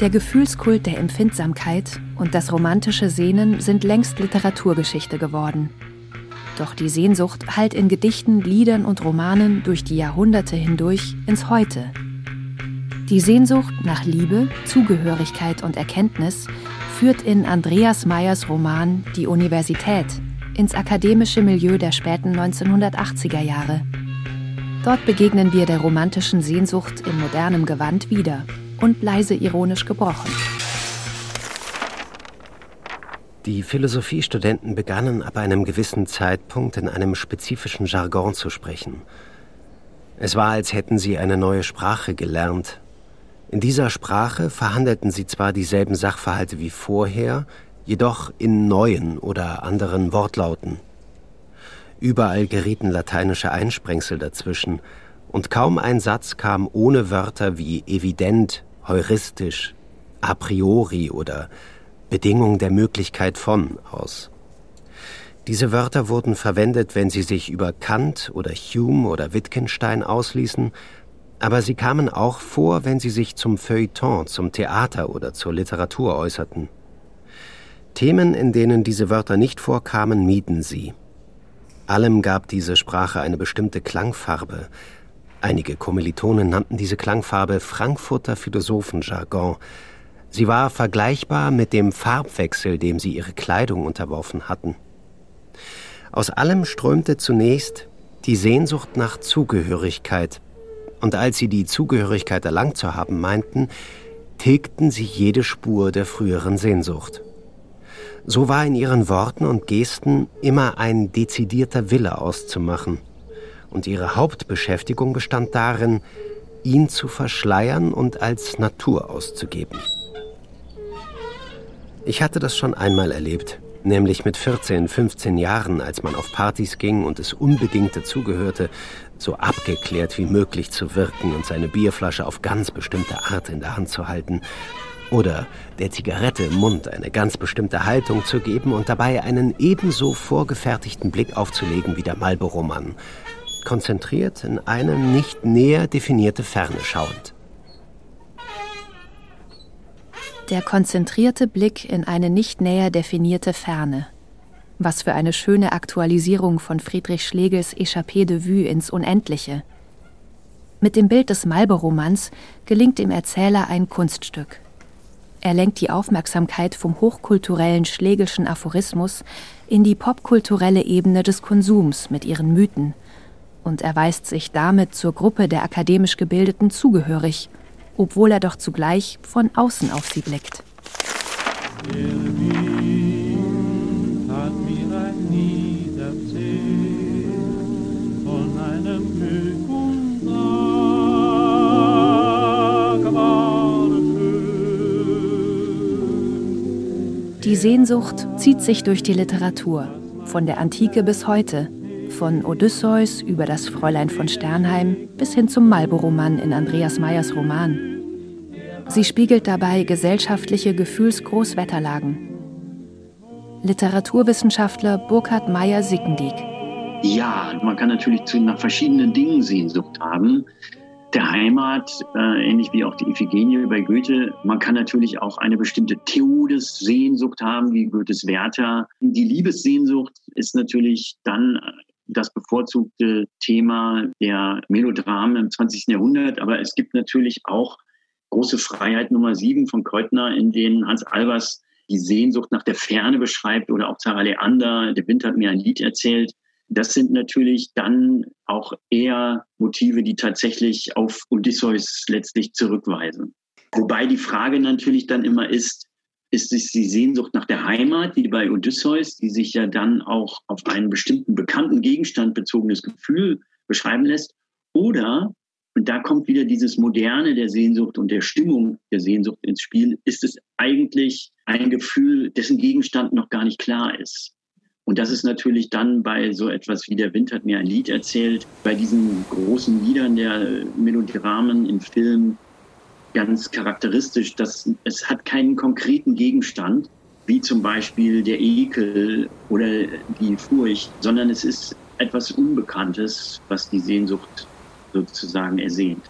Der Gefühlskult der Empfindsamkeit und das romantische Sehnen sind längst Literaturgeschichte geworden. Doch die Sehnsucht hallt in Gedichten, Liedern und Romanen durch die Jahrhunderte hindurch ins Heute. Die Sehnsucht nach Liebe, Zugehörigkeit und Erkenntnis führt in Andreas Meyers Roman Die Universität ins akademische Milieu der späten 1980er Jahre. Dort begegnen wir der romantischen Sehnsucht in modernem Gewand wieder und leise ironisch gebrochen. Die Philosophiestudenten begannen ab einem gewissen Zeitpunkt in einem spezifischen Jargon zu sprechen. Es war, als hätten sie eine neue Sprache gelernt. In dieser Sprache verhandelten sie zwar dieselben Sachverhalte wie vorher, jedoch in neuen oder anderen Wortlauten. Überall gerieten lateinische Einsprengsel dazwischen, und kaum ein Satz kam ohne Wörter wie evident, heuristisch, a priori oder Bedingung der Möglichkeit von aus. Diese Wörter wurden verwendet, wenn sie sich über Kant oder Hume oder Wittgenstein ausließen, aber sie kamen auch vor, wenn sie sich zum Feuilleton, zum Theater oder zur Literatur äußerten. Themen, in denen diese Wörter nicht vorkamen, mieden sie. Allem gab diese Sprache eine bestimmte Klangfarbe. Einige Kommilitonen nannten diese Klangfarbe Frankfurter Philosophenjargon, Sie war vergleichbar mit dem Farbwechsel, dem sie ihre Kleidung unterworfen hatten. Aus allem strömte zunächst die Sehnsucht nach Zugehörigkeit, und als sie die Zugehörigkeit erlangt zu haben meinten, tilgten sie jede Spur der früheren Sehnsucht. So war in ihren Worten und Gesten immer ein dezidierter Wille auszumachen, und ihre Hauptbeschäftigung bestand darin, ihn zu verschleiern und als Natur auszugeben. Ich hatte das schon einmal erlebt, nämlich mit 14, 15 Jahren, als man auf Partys ging und es unbedingt dazugehörte, so abgeklärt wie möglich zu wirken und seine Bierflasche auf ganz bestimmte Art in der Hand zu halten. Oder der Zigarette im Mund eine ganz bestimmte Haltung zu geben und dabei einen ebenso vorgefertigten Blick aufzulegen wie der Marlboro-Mann. Konzentriert in eine nicht näher definierte Ferne schauend. Der konzentrierte Blick in eine nicht näher definierte Ferne. Was für eine schöne Aktualisierung von Friedrich Schlegels Échappée de Vue ins Unendliche. Mit dem Bild des Malbe-Romans gelingt dem Erzähler ein Kunststück. Er lenkt die Aufmerksamkeit vom hochkulturellen Schlegelschen Aphorismus in die popkulturelle Ebene des Konsums mit ihren Mythen und erweist sich damit zur Gruppe der akademisch Gebildeten zugehörig – obwohl er doch zugleich von außen auf sie blickt. Die Sehnsucht zieht sich durch die Literatur, von der Antike bis heute, von Odysseus über das Fräulein von Sternheim bis hin zum Malbo-Roman in Andreas Meyers Roman. Sie spiegelt dabei gesellschaftliche Gefühlsgroßwetterlagen. Literaturwissenschaftler Burkhard Meyer-Sickendiek. Ja, man kann natürlich nach verschiedenen Dingen Sehnsucht haben. Der Heimat, äh, ähnlich wie auch die Iphigenie bei Goethe. Man kann natürlich auch eine bestimmte Theodes-Sehnsucht haben, wie Goethes Werther. Die Liebessehnsucht ist natürlich dann das bevorzugte Thema der Melodramen im 20. Jahrhundert. Aber es gibt natürlich auch große Freiheit Nummer sieben von Keutner, in denen Hans Albers die Sehnsucht nach der Ferne beschreibt oder auch Sarah Leander, der Wind hat mir ein Lied erzählt. Das sind natürlich dann auch eher Motive, die tatsächlich auf Odysseus letztlich zurückweisen. Wobei die Frage natürlich dann immer ist, ist es die Sehnsucht nach der Heimat, wie bei Odysseus, die sich ja dann auch auf einen bestimmten bekannten Gegenstand bezogenes Gefühl beschreiben lässt? Oder, und da kommt wieder dieses Moderne der Sehnsucht und der Stimmung der Sehnsucht ins Spiel, ist es eigentlich ein Gefühl, dessen Gegenstand noch gar nicht klar ist? Und das ist natürlich dann bei so etwas wie der Wind hat mir ein Lied erzählt, bei diesen großen Liedern der Melodramen in Filmen ganz charakteristisch, dass es hat keinen konkreten Gegenstand, wie zum Beispiel der Ekel oder die Furcht, sondern es ist etwas Unbekanntes, was die Sehnsucht sozusagen ersehnt.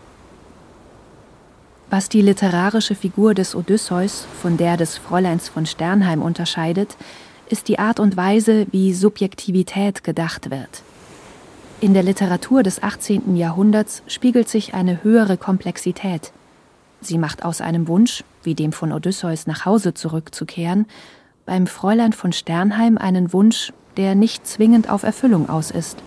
Was die literarische Figur des Odysseus von der des Fräuleins von Sternheim unterscheidet, ist die Art und Weise, wie Subjektivität gedacht wird. In der Literatur des 18. Jahrhunderts spiegelt sich eine höhere Komplexität, Sie macht aus einem Wunsch, wie dem von Odysseus nach Hause zurückzukehren, beim Fräulein von Sternheim einen Wunsch, der nicht zwingend auf Erfüllung aus ist.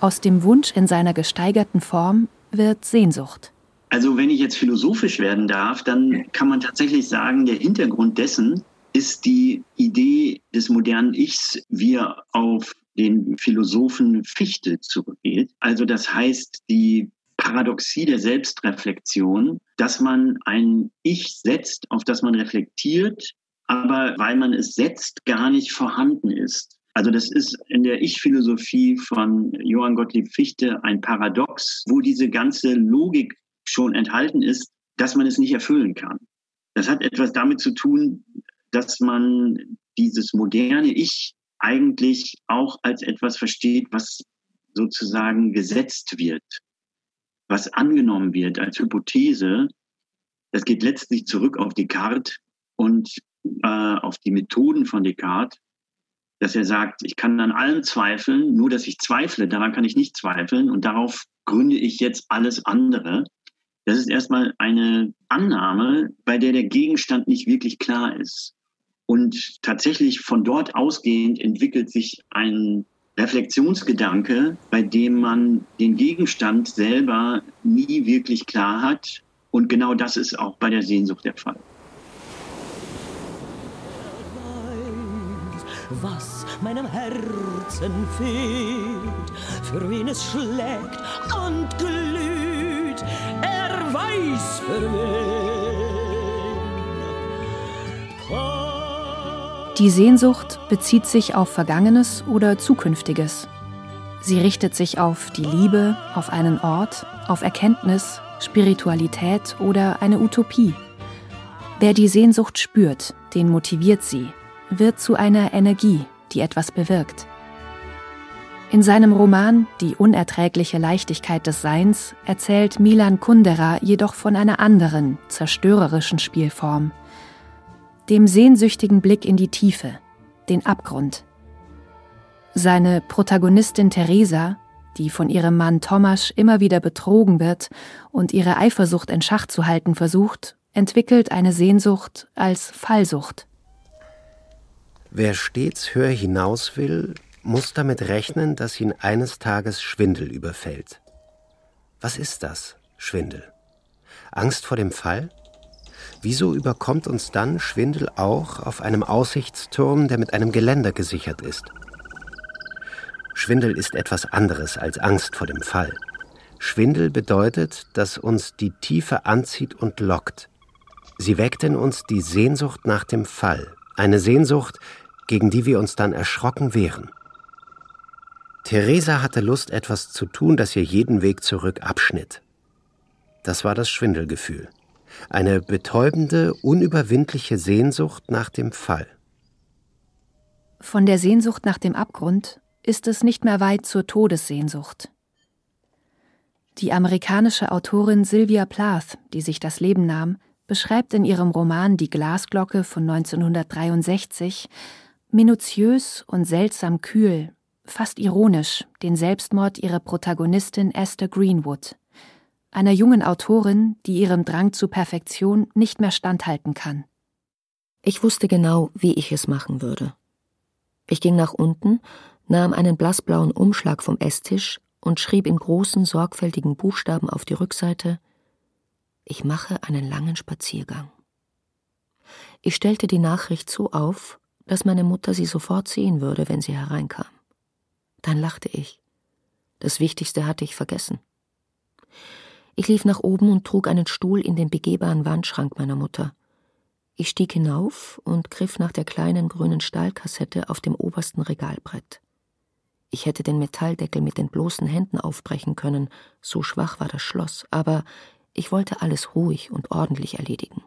Aus dem Wunsch in seiner gesteigerten Form wird Sehnsucht. Also wenn ich jetzt philosophisch werden darf, dann kann man tatsächlich sagen, der Hintergrund dessen ist die Idee des modernen Ichs, wie er auf den Philosophen Fichte zurückgeht. Also das heißt, die Paradoxie der Selbstreflexion, dass man ein Ich setzt, auf das man reflektiert, aber weil man es setzt, gar nicht vorhanden ist. Also das ist in der Ich-Philosophie von Johann Gottlieb Fichte ein Paradox, wo diese ganze Logik schon enthalten ist, dass man es nicht erfüllen kann. Das hat etwas damit zu tun, dass man dieses moderne Ich eigentlich auch als etwas versteht, was sozusagen gesetzt wird was angenommen wird als Hypothese, das geht letztlich zurück auf Descartes und äh, auf die Methoden von Descartes, dass er sagt, ich kann an allem zweifeln, nur dass ich zweifle, daran kann ich nicht zweifeln und darauf gründe ich jetzt alles andere. Das ist erstmal eine Annahme, bei der der Gegenstand nicht wirklich klar ist. Und tatsächlich von dort ausgehend entwickelt sich ein Reflexionsgedanke, bei dem man den Gegenstand selber nie wirklich klar hat. Und genau das ist auch bei der Sehnsucht der Fall. Was meinem Herzen fehlt, für wen es schlägt und glüht, er weiß für wen. Die Sehnsucht bezieht sich auf Vergangenes oder Zukünftiges. Sie richtet sich auf die Liebe, auf einen Ort, auf Erkenntnis, Spiritualität oder eine Utopie. Wer die Sehnsucht spürt, den motiviert sie, wird zu einer Energie, die etwas bewirkt. In seinem Roman Die unerträgliche Leichtigkeit des Seins erzählt Milan Kundera jedoch von einer anderen, zerstörerischen Spielform – dem sehnsüchtigen Blick in die Tiefe, den Abgrund. Seine Protagonistin Theresa, die von ihrem Mann Thomas immer wieder betrogen wird und ihre Eifersucht in Schach zu halten versucht, entwickelt eine Sehnsucht als Fallsucht. Wer stets höher hinaus will, muss damit rechnen, dass ihn eines Tages Schwindel überfällt. Was ist das, Schwindel? Angst vor dem Fall? Wieso überkommt uns dann Schwindel auch auf einem Aussichtsturm, der mit einem Geländer gesichert ist? Schwindel ist etwas anderes als Angst vor dem Fall. Schwindel bedeutet, dass uns die Tiefe anzieht und lockt. Sie weckt in uns die Sehnsucht nach dem Fall, eine Sehnsucht, gegen die wir uns dann erschrocken wehren. Theresa hatte Lust, etwas zu tun, das ihr jeden Weg zurück abschnitt. Das war das Schwindelgefühl. Eine betäubende, unüberwindliche Sehnsucht nach dem Fall. Von der Sehnsucht nach dem Abgrund ist es nicht mehr weit zur Todessehnsucht. Die amerikanische Autorin Sylvia Plath, die sich das Leben nahm, beschreibt in ihrem Roman Die Glasglocke von 1963 minutiös und seltsam kühl fast ironisch den Selbstmord ihrer Protagonistin Esther Greenwood, einer jungen Autorin, die ihrem Drang zur Perfektion nicht mehr standhalten kann. Ich wusste genau, wie ich es machen würde. Ich ging nach unten, nahm einen blassblauen Umschlag vom Esstisch und schrieb in großen, sorgfältigen Buchstaben auf die Rückseite Ich mache einen langen Spaziergang. Ich stellte die Nachricht so auf, dass meine Mutter sie sofort sehen würde, wenn sie hereinkam. Dann lachte ich. Das Wichtigste hatte ich vergessen. Ich lief nach oben und trug einen Stuhl in den begehbaren Wandschrank meiner Mutter. Ich stieg hinauf und griff nach der kleinen grünen Stahlkassette auf dem obersten Regalbrett. Ich hätte den Metalldeckel mit den bloßen Händen aufbrechen können, so schwach war das Schloss, aber ich wollte alles ruhig und ordentlich erledigen.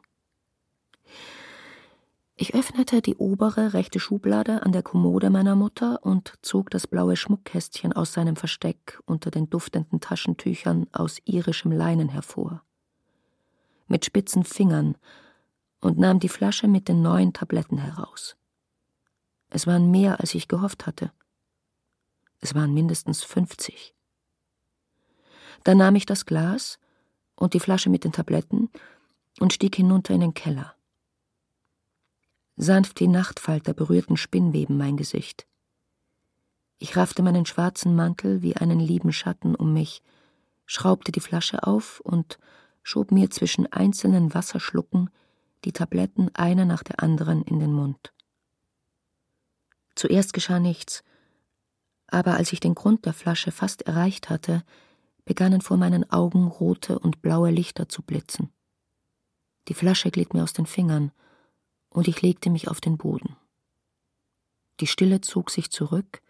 Ich öffnete die obere rechte Schublade an der Kommode meiner Mutter und zog das blaue Schmuckkästchen aus seinem Versteck unter den duftenden Taschentüchern aus irischem Leinen hervor. Mit spitzen Fingern und nahm die Flasche mit den neuen Tabletten heraus. Es waren mehr, als ich gehofft hatte. Es waren mindestens fünfzig. Dann nahm ich das Glas und die Flasche mit den Tabletten und stieg hinunter in den Keller. Sanft die Nachtfalter berührten Spinnweben mein Gesicht. Ich raffte meinen schwarzen Mantel wie einen lieben Schatten um mich, schraubte die Flasche auf und schob mir zwischen einzelnen Wasserschlucken die Tabletten einer nach der anderen in den Mund. Zuerst geschah nichts, aber als ich den Grund der Flasche fast erreicht hatte, begannen vor meinen Augen rote und blaue Lichter zu blitzen. Die Flasche glitt mir aus den Fingern, und ich legte mich auf den Boden. Die Stille zog sich zurück,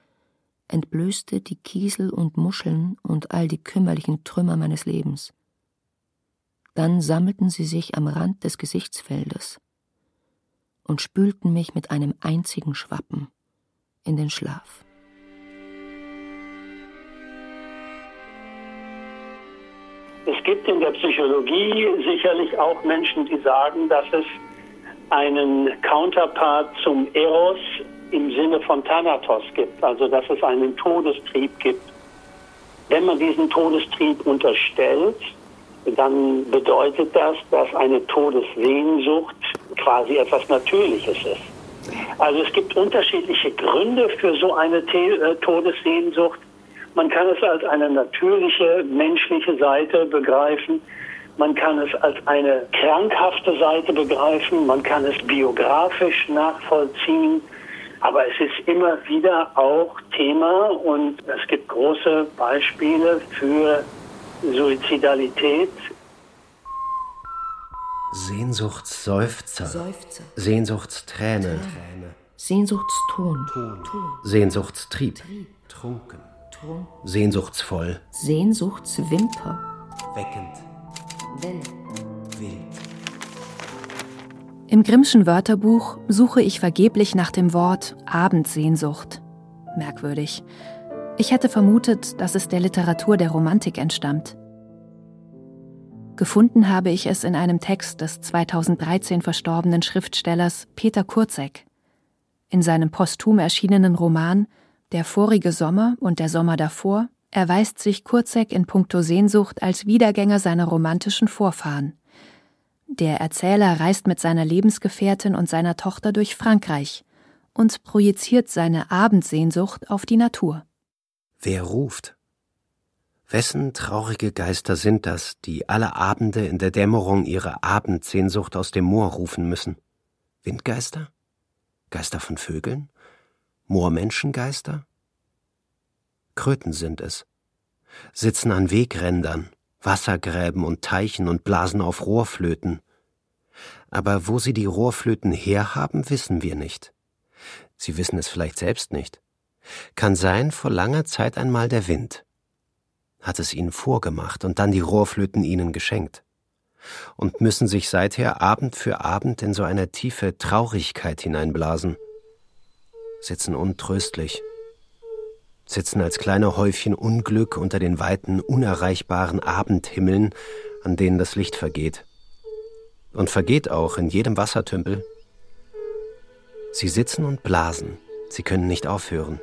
entblößte die Kiesel und Muscheln und all die kümmerlichen Trümmer meines Lebens. Dann sammelten sie sich am Rand des Gesichtsfeldes und spülten mich mit einem einzigen Schwappen in den Schlaf. Es gibt in der Psychologie sicherlich auch Menschen, die sagen, dass es einen Counterpart zum Eros im Sinne von Thanatos gibt, also dass es einen Todestrieb gibt. Wenn man diesen Todestrieb unterstellt, dann bedeutet das, dass eine Todessehnsucht quasi etwas Natürliches ist. Also es gibt unterschiedliche Gründe für so eine äh, Todessehnsucht. Man kann es als eine natürliche menschliche Seite begreifen. Man kann es als eine krankhafte Seite begreifen, man kann es biografisch nachvollziehen, aber es ist immer wieder auch Thema und es gibt große Beispiele für Suizidalität. Sehnsuchtsseufzer, Seufzer. Sehnsuchtsträne, Träne. Sehnsuchtston, Sehnsuchtstrieb, trunken, sehnsuchtsvoll, Sehnsuchtswimper, weckend, wenn. Im Grimmschen Wörterbuch suche ich vergeblich nach dem Wort Abendsehnsucht. Merkwürdig. Ich hätte vermutet, dass es der Literatur der Romantik entstammt. Gefunden habe ich es in einem Text des 2013 verstorbenen Schriftstellers Peter Kurzek. In seinem posthum erschienenen Roman Der vorige Sommer und der Sommer davor erweist sich Kurzek in puncto Sehnsucht als Wiedergänger seiner romantischen Vorfahren. Der Erzähler reist mit seiner Lebensgefährtin und seiner Tochter durch Frankreich und projiziert seine Abendsehnsucht auf die Natur. Wer ruft? Wessen traurige Geister sind das, die alle Abende in der Dämmerung ihre Abendsehnsucht aus dem Moor rufen müssen? Windgeister? Geister von Vögeln? Moormenschengeister? Kröten sind es, sitzen an Wegrändern, Wassergräben und Teichen und blasen auf Rohrflöten. Aber wo sie die Rohrflöten herhaben, wissen wir nicht. Sie wissen es vielleicht selbst nicht. Kann sein, vor langer Zeit einmal der Wind hat es ihnen vorgemacht und dann die Rohrflöten ihnen geschenkt. Und müssen sich seither Abend für Abend in so eine tiefe Traurigkeit hineinblasen. Sitzen untröstlich, sitzen als kleine Häufchen Unglück unter den weiten, unerreichbaren Abendhimmeln, an denen das Licht vergeht. Und vergeht auch in jedem Wassertümpel. Sie sitzen und blasen, sie können nicht aufhören.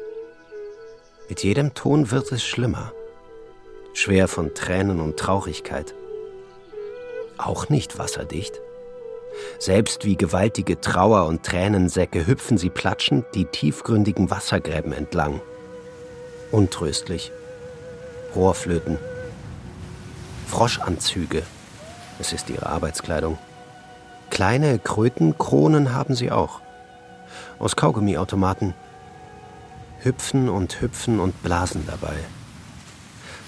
Mit jedem Ton wird es schlimmer schwer von Tränen und Traurigkeit. Auch nicht wasserdicht. Selbst wie gewaltige Trauer- und Tränensäcke hüpfen sie platschend die tiefgründigen Wassergräben entlang. Untröstlich. Rohrflöten. Froschanzüge. Es ist ihre Arbeitskleidung. Kleine Krötenkronen haben sie auch. Aus Kaugummiautomaten. Hüpfen und hüpfen und blasen dabei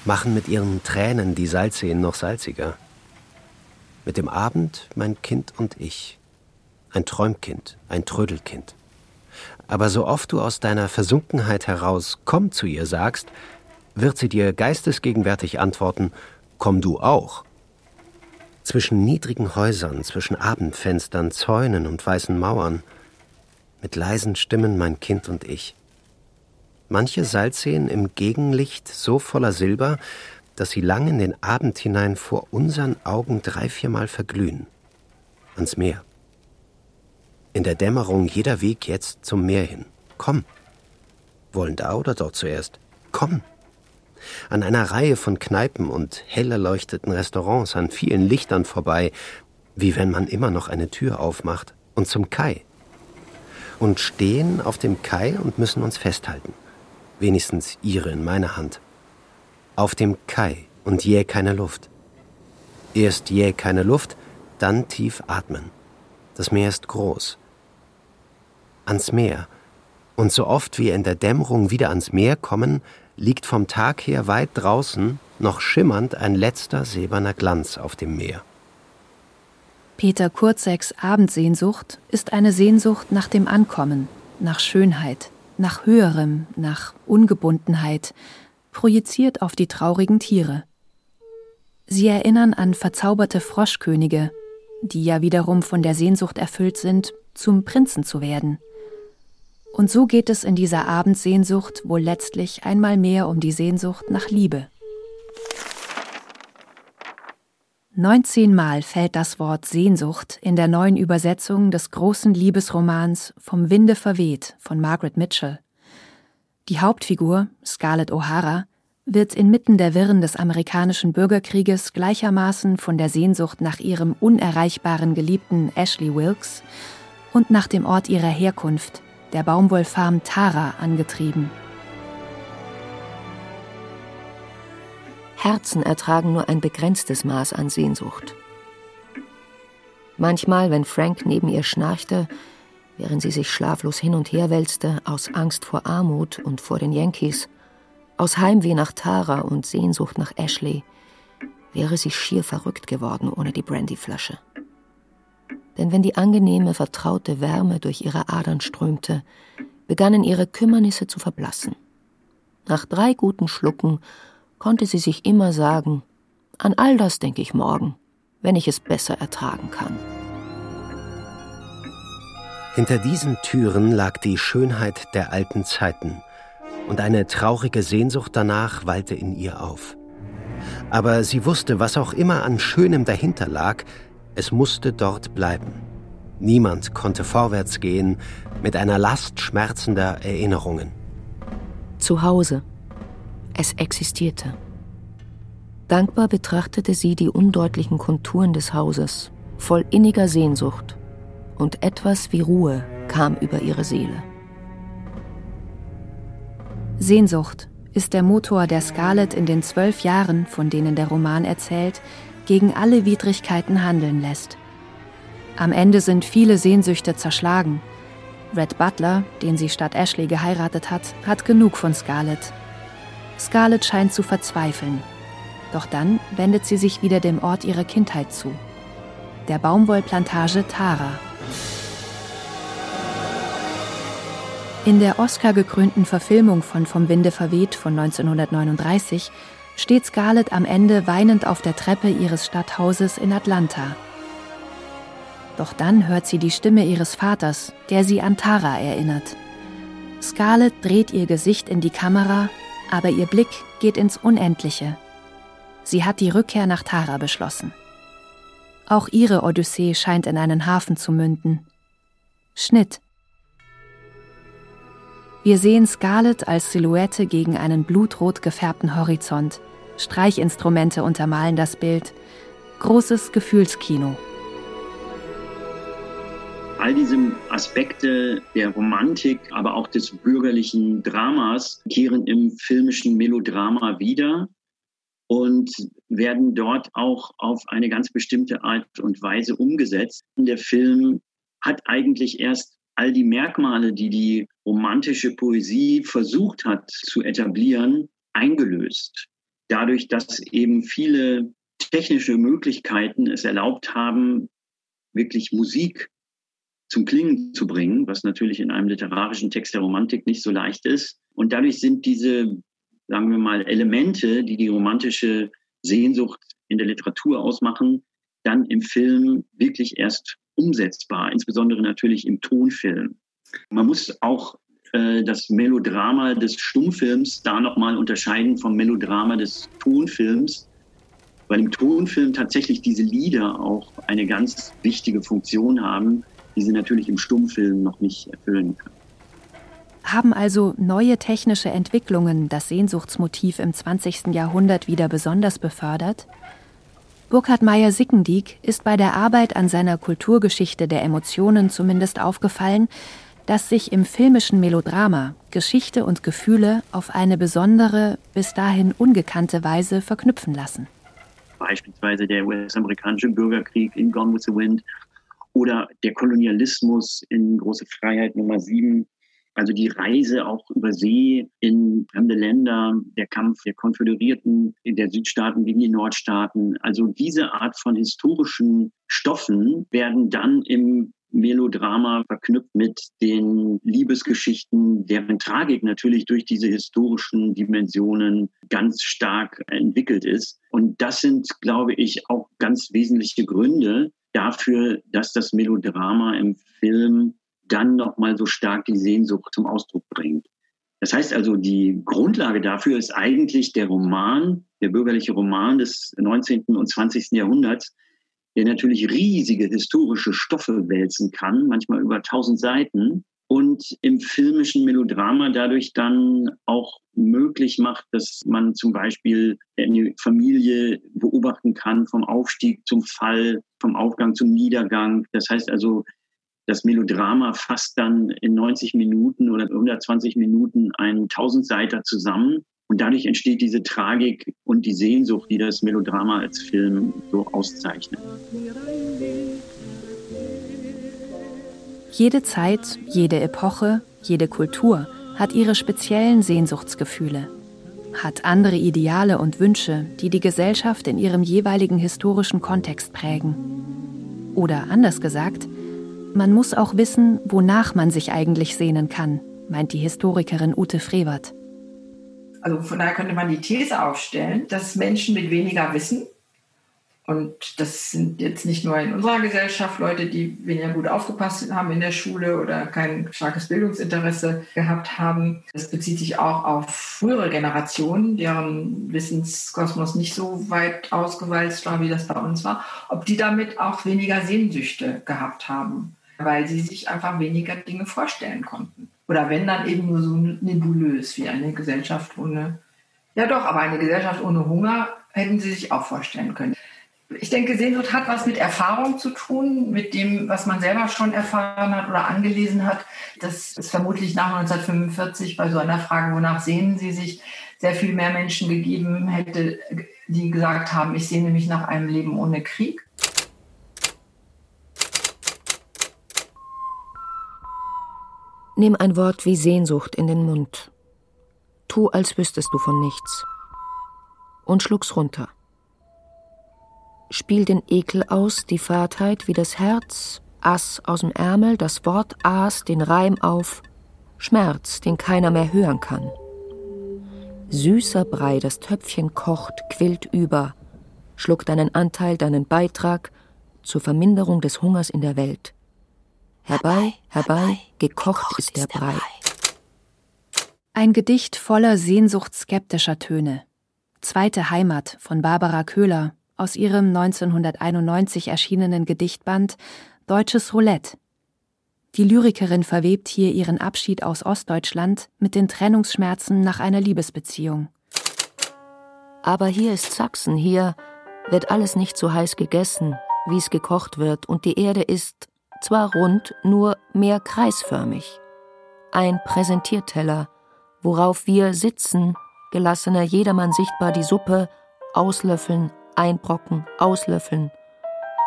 machen mit ihren Tränen die Salzseen noch salziger. Mit dem Abend mein Kind und ich. Ein Träumkind, ein Trödelkind. Aber so oft du aus deiner Versunkenheit heraus Komm zu ihr sagst, wird sie dir geistesgegenwärtig antworten, Komm du auch. Zwischen niedrigen Häusern, zwischen Abendfenstern, Zäunen und weißen Mauern, mit leisen Stimmen mein Kind und ich manche Salzseen im Gegenlicht so voller Silber, dass sie lang in den Abend hinein vor unseren Augen drei, viermal verglühen. Ans Meer. In der Dämmerung jeder Weg jetzt zum Meer hin. Komm. Wollen da oder dort zuerst? Komm. An einer Reihe von Kneipen und hell erleuchteten Restaurants an vielen Lichtern vorbei, wie wenn man immer noch eine Tür aufmacht, und zum Kai. Und stehen auf dem Kai und müssen uns festhalten wenigstens ihre in meiner Hand. Auf dem Kai und jäh keine Luft. Erst jäh keine Luft, dann tief atmen. Das Meer ist groß. Ans Meer. Und so oft wir in der Dämmerung wieder ans Meer kommen, liegt vom Tag her weit draußen noch schimmernd ein letzter silberner Glanz auf dem Meer. Peter Kurzeks Abendsehnsucht ist eine Sehnsucht nach dem Ankommen, nach Schönheit, nach Höherem, nach Ungebundenheit, projiziert auf die traurigen Tiere. Sie erinnern an verzauberte Froschkönige, die ja wiederum von der Sehnsucht erfüllt sind, zum Prinzen zu werden. Und so geht es in dieser Abendsehnsucht wohl letztlich einmal mehr um die Sehnsucht nach Liebe. 19 Mal fällt das Wort Sehnsucht in der neuen Übersetzung des großen Liebesromans Vom Winde verweht von Margaret Mitchell. Die Hauptfigur, Scarlett O'Hara, wird inmitten der Wirren des amerikanischen Bürgerkrieges gleichermaßen von der Sehnsucht nach ihrem unerreichbaren Geliebten Ashley Wilkes und nach dem Ort ihrer Herkunft, der Baumwollfarm Tara, angetrieben. Herzen ertragen nur ein begrenztes Maß an Sehnsucht. Manchmal, wenn Frank neben ihr schnarchte, während sie sich schlaflos hin und her wälzte, aus Angst vor Armut und vor den Yankees, aus Heimweh nach Tara und Sehnsucht nach Ashley, wäre sie schier verrückt geworden ohne die Brandyflasche. Denn wenn die angenehme, vertraute Wärme durch ihre Adern strömte, begannen ihre Kümmernisse zu verblassen. Nach drei guten Schlucken konnte sie sich immer sagen, an all das denke ich morgen, wenn ich es besser ertragen kann. Hinter diesen Türen lag die Schönheit der alten Zeiten, und eine traurige Sehnsucht danach wallte in ihr auf. Aber sie wusste, was auch immer an Schönem dahinter lag, es musste dort bleiben. Niemand konnte vorwärts gehen mit einer Last schmerzender Erinnerungen. Zu Hause. Es existierte. Dankbar betrachtete sie die undeutlichen Konturen des Hauses, voll inniger Sehnsucht, und etwas wie Ruhe kam über ihre Seele. Sehnsucht ist der Motor, der Scarlett in den zwölf Jahren, von denen der Roman erzählt, gegen alle Widrigkeiten handeln lässt. Am Ende sind viele Sehnsüchte zerschlagen. Red Butler, den sie statt Ashley geheiratet hat, hat genug von Scarlett. Scarlett scheint zu verzweifeln. Doch dann wendet sie sich wieder dem Ort ihrer Kindheit zu. Der Baumwollplantage Tara. In der Oscar-gekrönten Verfilmung von Vom Winde verweht von 1939 steht Scarlett am Ende weinend auf der Treppe ihres Stadthauses in Atlanta. Doch dann hört sie die Stimme ihres Vaters, der sie an Tara erinnert. Scarlett dreht ihr Gesicht in die Kamera, aber ihr Blick geht ins Unendliche. Sie hat die Rückkehr nach Tara beschlossen. Auch ihre Odyssee scheint in einen Hafen zu münden. Schnitt. Wir sehen Scarlett als Silhouette gegen einen blutrot gefärbten Horizont. Streichinstrumente untermalen das Bild. Großes Gefühlskino. All diese Aspekte der Romantik, aber auch des bürgerlichen Dramas kehren im filmischen Melodrama wieder und werden dort auch auf eine ganz bestimmte Art und Weise umgesetzt. Der Film hat eigentlich erst all die Merkmale, die die romantische Poesie versucht hat zu etablieren, eingelöst. Dadurch, dass eben viele technische Möglichkeiten es erlaubt haben, wirklich Musik zum Klingen zu bringen, was natürlich in einem literarischen Text der Romantik nicht so leicht ist. Und dadurch sind diese, sagen wir mal, Elemente, die die romantische Sehnsucht in der Literatur ausmachen, dann im Film wirklich erst umsetzbar, insbesondere natürlich im Tonfilm. Man muss auch äh, das Melodrama des Stummfilms da nochmal unterscheiden vom Melodrama des Tonfilms, weil im Tonfilm tatsächlich diese Lieder auch eine ganz wichtige Funktion haben, die sie natürlich im Stummfilm noch nicht erfüllen können. Haben also neue technische Entwicklungen das Sehnsuchtsmotiv im 20. Jahrhundert wieder besonders befördert? Burkhard Meyer-Sickendiek ist bei der Arbeit an seiner Kulturgeschichte der Emotionen zumindest aufgefallen, dass sich im filmischen Melodrama Geschichte und Gefühle auf eine besondere, bis dahin ungekannte Weise verknüpfen lassen. Beispielsweise der US-amerikanische Bürgerkrieg in Gone with the Wind oder der Kolonialismus in Große Freiheit Nummer 7 also die Reise auch über See in fremde Länder, der Kampf der Konföderierten in der Südstaaten gegen die Nordstaaten. Also diese Art von historischen Stoffen werden dann im Melodrama verknüpft mit den Liebesgeschichten, deren Tragik natürlich durch diese historischen Dimensionen ganz stark entwickelt ist. Und das sind, glaube ich, auch ganz wesentliche Gründe dafür, dass das Melodrama im Film dann nochmal so stark die Sehnsucht zum Ausdruck bringt. Das heißt also, die Grundlage dafür ist eigentlich der Roman, der bürgerliche Roman des 19. und 20. Jahrhunderts, der natürlich riesige historische Stoffe wälzen kann, manchmal über 1000 Seiten und im filmischen Melodrama dadurch dann auch möglich macht, dass man zum Beispiel eine Familie beobachten kann vom Aufstieg zum Fall, vom Aufgang zum Niedergang. Das heißt also, das Melodrama fasst dann in 90 Minuten oder 120 Minuten einen Tausendseiter zusammen. Und dadurch entsteht diese Tragik und die Sehnsucht, die das Melodrama als Film so auszeichnet. Jede Zeit, jede Epoche, jede Kultur hat ihre speziellen Sehnsuchtsgefühle, hat andere Ideale und Wünsche, die die Gesellschaft in ihrem jeweiligen historischen Kontext prägen. Oder anders gesagt, man muss auch wissen, wonach man sich eigentlich sehnen kann, meint die Historikerin Ute Frevert. Also von daher könnte man die These aufstellen, dass Menschen mit weniger Wissen Und das sind jetzt nicht nur in unserer Gesellschaft Leute, die weniger gut aufgepasst haben in der Schule oder kein starkes Bildungsinteresse gehabt haben. Das bezieht sich auch auf frühere Generationen, deren Wissenskosmos nicht so weit ausgewalzt war, wie das bei uns war. Ob die damit auch weniger Sehnsüchte gehabt haben, weil sie sich einfach weniger Dinge vorstellen konnten. Oder wenn dann eben nur so nebulös wie eine Gesellschaft ohne, ja doch, aber eine Gesellschaft ohne Hunger hätten sie sich auch vorstellen können. Ich denke, Sehnsucht hat was mit Erfahrung zu tun, mit dem, was man selber schon erfahren hat oder angelesen hat. Das ist vermutlich nach 1945 bei so einer Frage, wonach sehnen Sie sich, sehr viel mehr Menschen gegeben hätte, die gesagt haben, ich sehne mich nach einem Leben ohne Krieg. Nimm ein Wort wie Sehnsucht in den Mund. Tu, als wüsstest du von nichts. Und schluck's runter. Spiel den Ekel aus, die Fadheit wie das Herz, Ass aus dem Ärmel, das Wort Aas, den Reim auf, Schmerz, den keiner mehr hören kann. Süßer Brei, das Töpfchen kocht, quillt über, schluck deinen Anteil, deinen Beitrag zur Verminderung des Hungers in der Welt. Herbei, herbei, gekocht ist der Brei. Ein Gedicht voller sehnsuchtskeptischer Töne. Zweite Heimat von Barbara Köhler, aus ihrem 1991 erschienenen Gedichtband Deutsches Roulette. Die Lyrikerin verwebt hier ihren Abschied aus Ostdeutschland mit den Trennungsschmerzen nach einer Liebesbeziehung. Aber hier ist Sachsen, hier wird alles nicht so heiß gegessen, wie es gekocht wird, und die Erde ist zwar rund, nur mehr kreisförmig. Ein Präsentierteller, worauf wir sitzen, gelassener jedermann sichtbar die Suppe auslöffeln, einbrocken, auslöffeln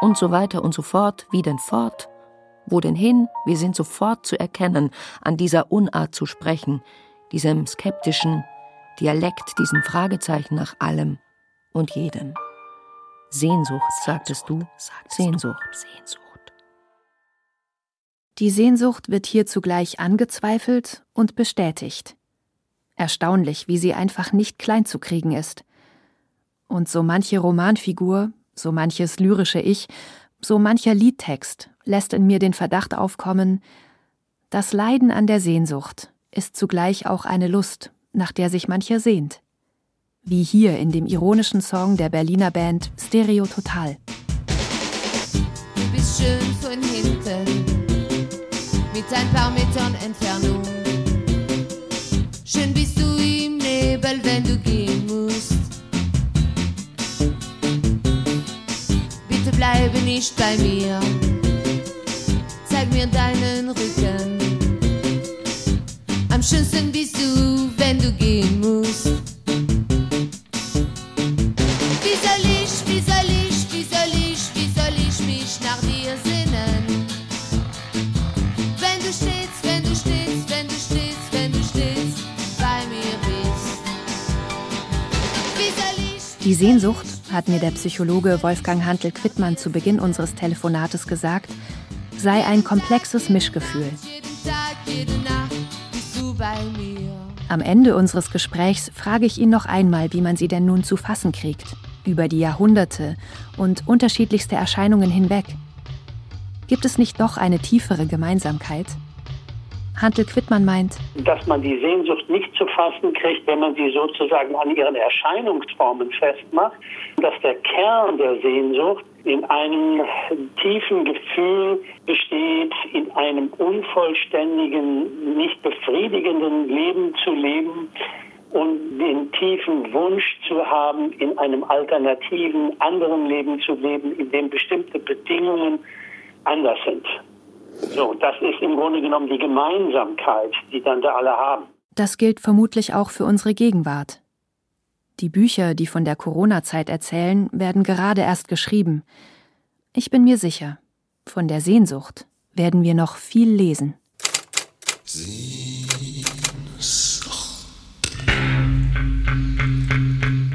und so weiter und so fort. Wie denn fort? Wo denn hin? Wir sind sofort zu erkennen, an dieser Unart zu sprechen, diesem skeptischen Dialekt, diesem Fragezeichen nach allem und jedem. Sehnsucht, sagtest du, Sehnsucht, Sehnsucht. Die Sehnsucht wird hier zugleich angezweifelt und bestätigt. Erstaunlich, wie sie einfach nicht klein zu kriegen ist. Und so manche Romanfigur, so manches lyrische Ich, so mancher Liedtext lässt in mir den Verdacht aufkommen, das Leiden an der Sehnsucht ist zugleich auch eine Lust, nach der sich mancher sehnt. Wie hier in dem ironischen Song der Berliner Band Stereo Total. Du bist schön von hinten, mit ein paar Metern Entfernung. Schön bist du im Nebel, wenn du gehen musst. bleibe nicht bei mir. Zeig mir deinen Rücken. Am schönsten bist du, wenn du gehen musst. Die Sehnsucht hat mir der Psychologe Wolfgang Hantel-Quittmann zu Beginn unseres Telefonates gesagt, sei ein komplexes Mischgefühl. Am Ende unseres Gesprächs frage ich ihn noch einmal, wie man sie denn nun zu fassen kriegt, über die Jahrhunderte und unterschiedlichste Erscheinungen hinweg. Gibt es nicht doch eine tiefere Gemeinsamkeit? Hantel Quittmann meint, dass man die Sehnsucht nicht zu fassen kriegt, wenn man sie sozusagen an ihren Erscheinungsformen festmacht, dass der Kern der Sehnsucht in einem tiefen Gefühl besteht, in einem unvollständigen, nicht befriedigenden Leben zu leben und den tiefen Wunsch zu haben, in einem alternativen, anderen Leben zu leben, in dem bestimmte Bedingungen anders sind. So, das ist im Grunde genommen die Gemeinsamkeit, die dann da alle haben. Das gilt vermutlich auch für unsere Gegenwart. Die Bücher, die von der Corona-Zeit erzählen, werden gerade erst geschrieben. Ich bin mir sicher, von der Sehnsucht werden wir noch viel lesen.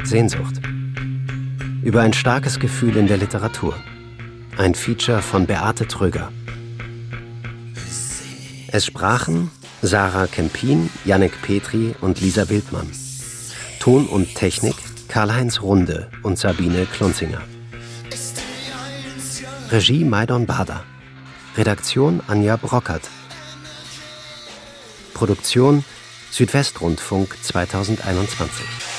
Sehnsucht. Über ein starkes Gefühl in der Literatur. Ein Feature von Beate Tröger. Es sprachen Sarah Kempin, Jannik Petri und Lisa Wildmann. Ton und Technik Karl-Heinz Runde und Sabine Klunzinger. Regie Maidon Bader. Redaktion Anja Brockert. Produktion Südwestrundfunk 2021.